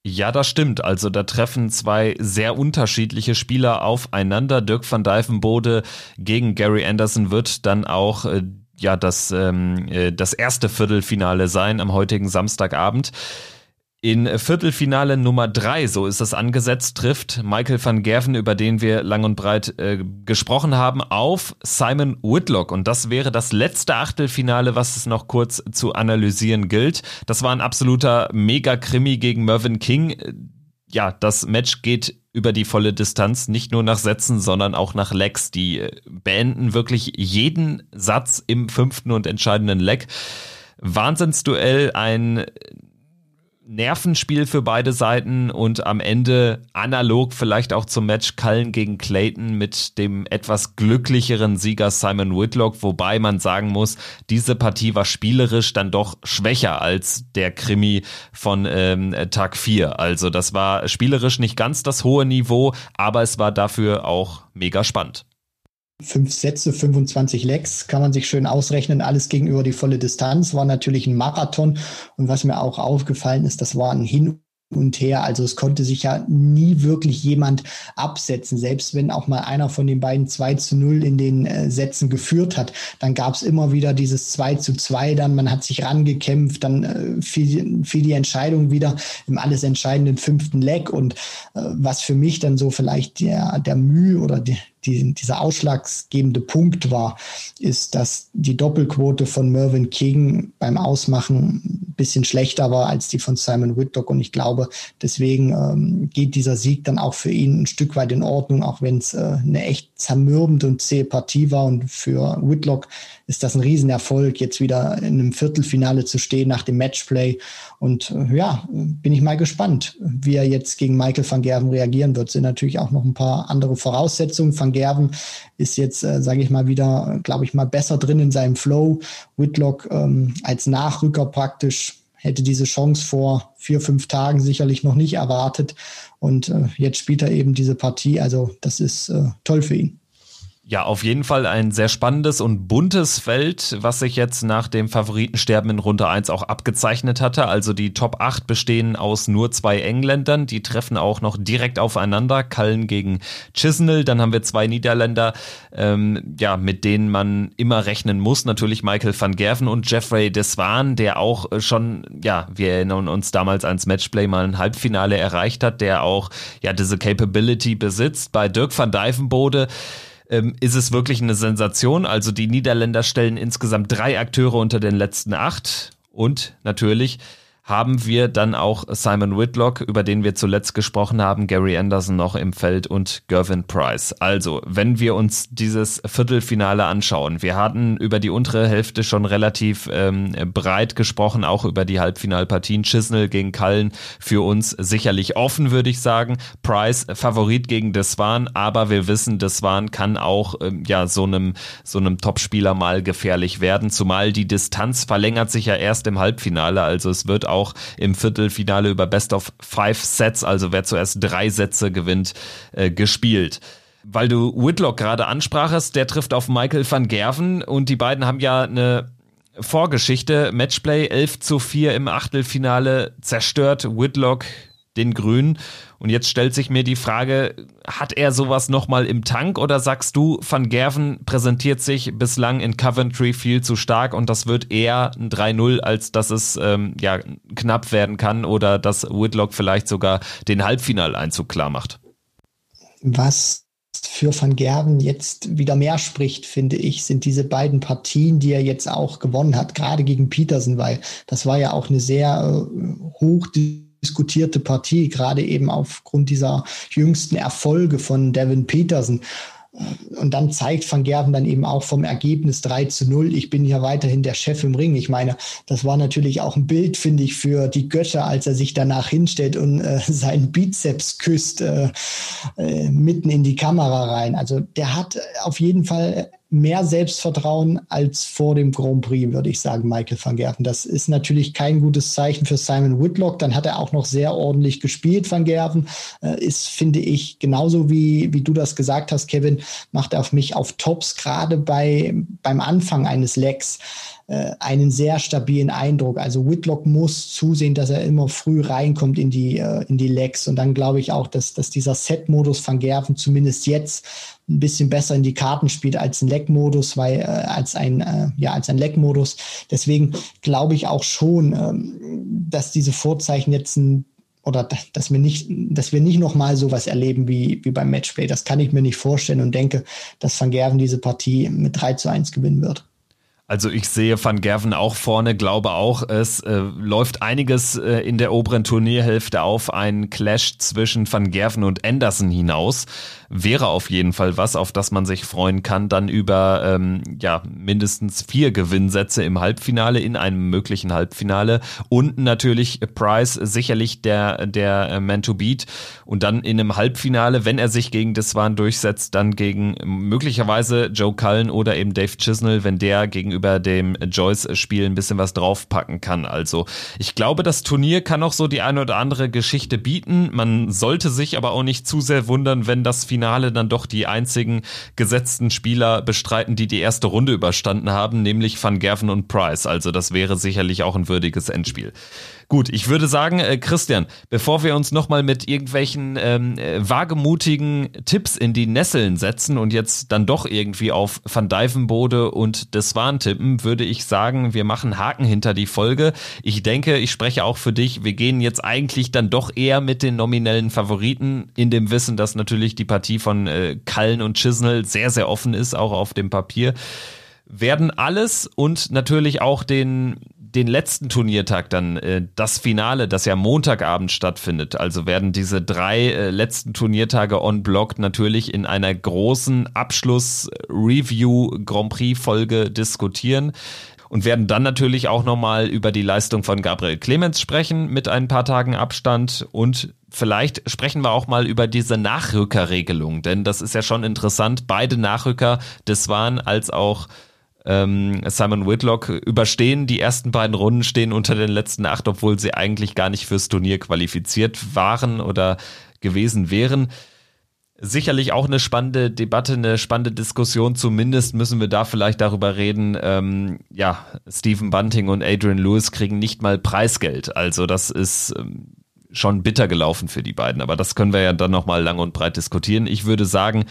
Ja, das stimmt. Also da treffen zwei sehr unterschiedliche Spieler aufeinander. Dirk van Dijvenbode gegen Gary Anderson wird dann auch äh, ja das, ähm, äh, das erste Viertelfinale sein am heutigen Samstagabend. In Viertelfinale Nummer drei, so ist es angesetzt, trifft Michael van Gerven, über den wir lang und breit äh, gesprochen haben, auf Simon Whitlock. Und das wäre das letzte Achtelfinale, was es noch kurz zu analysieren gilt. Das war ein absoluter Mega-Krimi gegen Mervyn King. Ja, das Match geht über die volle Distanz, nicht nur nach Sätzen, sondern auch nach Legs. Die äh, beenden wirklich jeden Satz im fünften und entscheidenden Leg. Wahnsinnsduell, ein Nervenspiel für beide Seiten und am Ende analog vielleicht auch zum Match Cullen gegen Clayton mit dem etwas glücklicheren Sieger Simon Whitlock, wobei man sagen muss, diese Partie war spielerisch dann doch schwächer als der Krimi von ähm, Tag 4. Also das war spielerisch nicht ganz das hohe Niveau, aber es war dafür auch mega spannend fünf Sätze, 25 Lecks, kann man sich schön ausrechnen, alles gegenüber die volle Distanz, war natürlich ein Marathon. Und was mir auch aufgefallen ist, das war ein Hin und her. Also es konnte sich ja nie wirklich jemand absetzen. Selbst wenn auch mal einer von den beiden 2 zu 0 in den äh, Sätzen geführt hat, dann gab es immer wieder dieses 2 zu 2, dann man hat sich rangekämpft, dann äh, fiel, fiel die Entscheidung wieder im alles entscheidenden fünften Leck. Und äh, was für mich dann so vielleicht der, der Mühe oder die, die, dieser ausschlaggebende Punkt war, ist, dass die Doppelquote von Mervyn King beim Ausmachen ein bisschen schlechter war als die von Simon Whitlock. Und ich glaube, deswegen ähm, geht dieser Sieg dann auch für ihn ein Stück weit in Ordnung, auch wenn es äh, eine echt zermürbende und zähe Partie war. Und für Whitlock ist das ein Riesenerfolg, jetzt wieder in einem Viertelfinale zu stehen nach dem Matchplay. Und äh, ja, bin ich mal gespannt, wie er jetzt gegen Michael van Gerven reagieren wird. Sind natürlich auch noch ein paar andere Voraussetzungen. Van Gerven ist jetzt, äh, sage ich mal, wieder, glaube ich mal, besser drin in seinem Flow. Whitlock ähm, als Nachrücker praktisch hätte diese Chance vor vier, fünf Tagen sicherlich noch nicht erwartet. Und äh, jetzt spielt er eben diese Partie. Also das ist äh, toll für ihn. Ja, auf jeden Fall ein sehr spannendes und buntes Feld, was sich jetzt nach dem Favoritensterben in Runde 1 auch abgezeichnet hatte. Also die Top 8 bestehen aus nur zwei Engländern, die treffen auch noch direkt aufeinander. Cullen gegen Chisnell, dann haben wir zwei Niederländer, ähm, ja, mit denen man immer rechnen muss. Natürlich Michael van Gerven und Jeffrey Deswan, der auch schon, ja, wir erinnern uns damals ans Matchplay mal ein Halbfinale erreicht hat, der auch, ja, diese Capability besitzt. Bei Dirk van Dijvenbode, ähm, ist es wirklich eine Sensation. Also die Niederländer stellen insgesamt drei Akteure unter den letzten acht. Und natürlich haben wir dann auch Simon Whitlock, über den wir zuletzt gesprochen haben, Gary Anderson noch im Feld und Gervin Price. Also, wenn wir uns dieses Viertelfinale anschauen, wir hatten über die untere Hälfte schon relativ ähm, breit gesprochen, auch über die Halbfinalpartien Chisnell gegen Cullen für uns sicherlich offen, würde ich sagen. Price Favorit gegen Deswan, aber wir wissen, Deswan kann auch ähm, ja so einem so einem Topspieler mal gefährlich werden, zumal die Distanz verlängert sich ja erst im Halbfinale, also es wird auch auch im Viertelfinale über Best of Five Sets, also wer zuerst drei Sätze gewinnt, äh, gespielt. Weil du Whitlock gerade ansprachest, der trifft auf Michael van Gerven und die beiden haben ja eine Vorgeschichte. Matchplay 11 zu 4 im Achtelfinale zerstört Whitlock den Grünen. Und jetzt stellt sich mir die Frage, hat er sowas nochmal im Tank oder sagst du, Van Gerven präsentiert sich bislang in Coventry viel zu stark und das wird eher ein 3-0, als dass es ähm, ja, knapp werden kann oder dass Whitlock vielleicht sogar den Halbfinaleinzug klar macht? Was für Van Gerven jetzt wieder mehr spricht, finde ich, sind diese beiden Partien, die er jetzt auch gewonnen hat, gerade gegen Peterson, weil das war ja auch eine sehr äh, hoch diskutierte Partie, gerade eben aufgrund dieser jüngsten Erfolge von Devin Peterson. Und dann zeigt Van Gerven dann eben auch vom Ergebnis 3 zu 0. Ich bin ja weiterhin der Chef im Ring. Ich meine, das war natürlich auch ein Bild, finde ich, für die Götter, als er sich danach hinstellt und äh, (laughs) seinen Bizeps küsst äh, äh, mitten in die Kamera rein. Also der hat auf jeden Fall mehr Selbstvertrauen als vor dem Grand Prix, würde ich sagen, Michael van Gerven. Das ist natürlich kein gutes Zeichen für Simon Whitlock. Dann hat er auch noch sehr ordentlich gespielt, van Gerven. Äh, ist, finde ich, genauso wie, wie du das gesagt hast, Kevin, macht er auf mich auf Tops, gerade bei, beim Anfang eines Legs äh, einen sehr stabilen Eindruck. Also Whitlock muss zusehen, dass er immer früh reinkommt in die, äh, in die Legs. Und dann glaube ich auch, dass, dass dieser Set-Modus van Gerven zumindest jetzt ein bisschen besser in die Karten spielt als ein Leck-Modus, weil äh, als ein äh, ja als ein Leck-Modus. Deswegen glaube ich auch schon, ähm, dass diese Vorzeichen jetzt ein oder dass wir nicht, dass wir nicht nochmal sowas erleben wie, wie beim Matchplay. Das kann ich mir nicht vorstellen und denke, dass Van Gerven diese Partie mit 3 zu 1 gewinnen wird. Also ich sehe Van Gerven auch vorne, glaube auch, es äh, läuft einiges äh, in der oberen Turnierhälfte auf. Einen Clash zwischen Van Gerven und Anderson hinaus. Wäre auf jeden Fall was, auf das man sich freuen kann, dann über ähm, ja mindestens vier Gewinnsätze im Halbfinale, in einem möglichen Halbfinale. Und natürlich Price sicherlich der, der äh, Man to Beat. Und dann in einem Halbfinale, wenn er sich gegen Deswan durchsetzt, dann gegen möglicherweise Joe Cullen oder eben Dave Chisnell, wenn der gegenüber über dem Joyce-Spiel ein bisschen was draufpacken kann. Also ich glaube, das Turnier kann auch so die eine oder andere Geschichte bieten. Man sollte sich aber auch nicht zu sehr wundern, wenn das Finale dann doch die einzigen gesetzten Spieler bestreiten, die die erste Runde überstanden haben, nämlich Van Gerven und Price. Also das wäre sicherlich auch ein würdiges Endspiel. Gut, ich würde sagen, äh, Christian, bevor wir uns nochmal mit irgendwelchen ähm, äh, wagemutigen Tipps in die Nesseln setzen und jetzt dann doch irgendwie auf Van Dijvenbode und Deswan tippen, würde ich sagen, wir machen Haken hinter die Folge. Ich denke, ich spreche auch für dich, wir gehen jetzt eigentlich dann doch eher mit den nominellen Favoriten, in dem Wissen, dass natürlich die Partie von äh, Kallen und Chisnell sehr, sehr offen ist, auch auf dem Papier werden alles und natürlich auch den den letzten Turniertag dann, äh, das Finale, das ja Montagabend stattfindet. Also werden diese drei äh, letzten Turniertage on block natürlich in einer großen Abschluss-Review-Grand Prix-Folge diskutieren und werden dann natürlich auch nochmal über die Leistung von Gabriel Clemens sprechen mit ein paar Tagen Abstand und vielleicht sprechen wir auch mal über diese Nachrückerregelung, denn das ist ja schon interessant. Beide Nachrücker, das waren als auch ähm, Simon Whitlock überstehen die ersten beiden Runden, stehen unter den letzten acht, obwohl sie eigentlich gar nicht fürs Turnier qualifiziert waren oder gewesen wären. Sicherlich auch eine spannende Debatte, eine spannende Diskussion. Zumindest müssen wir da vielleicht darüber reden. Ähm, ja, Stephen Bunting und Adrian Lewis kriegen nicht mal Preisgeld. Also das ist ähm, schon bitter gelaufen für die beiden. Aber das können wir ja dann nochmal lang und breit diskutieren. Ich würde sagen,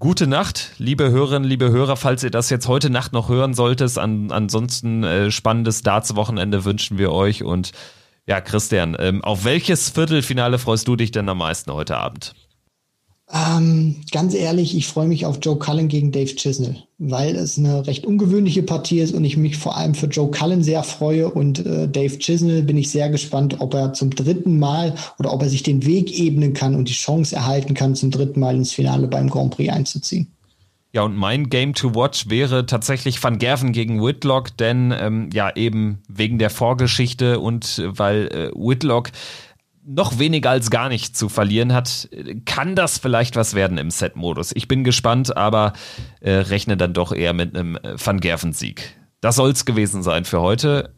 Gute Nacht, liebe Hörerinnen, liebe Hörer, falls ihr das jetzt heute Nacht noch hören solltet. An, ansonsten äh, spannendes Darts-Wochenende wünschen wir euch. Und ja, Christian, ähm, auf welches Viertelfinale freust du dich denn am meisten heute Abend? Ähm, ganz ehrlich, ich freue mich auf Joe Cullen gegen Dave Chisnell, weil es eine recht ungewöhnliche Partie ist und ich mich vor allem für Joe Cullen sehr freue und äh, Dave Chisnell bin ich sehr gespannt, ob er zum dritten Mal oder ob er sich den Weg ebnen kann und die Chance erhalten kann, zum dritten Mal ins Finale beim Grand Prix einzuziehen. Ja, und mein Game to Watch wäre tatsächlich Van Gerven gegen Whitlock, denn ähm, ja, eben wegen der Vorgeschichte und äh, weil äh, Whitlock noch weniger als gar nicht zu verlieren hat, kann das vielleicht was werden im Set-Modus. Ich bin gespannt, aber äh, rechne dann doch eher mit einem äh, Van Gerven-Sieg. Das soll es gewesen sein für heute.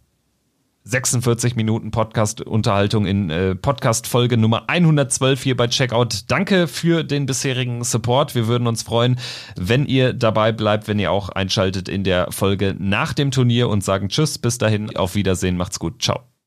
46 Minuten Podcast-Unterhaltung in äh, Podcast-Folge Nummer 112 hier bei Checkout. Danke für den bisherigen Support. Wir würden uns freuen, wenn ihr dabei bleibt, wenn ihr auch einschaltet in der Folge nach dem Turnier und sagen Tschüss, bis dahin, auf Wiedersehen, macht's gut, ciao.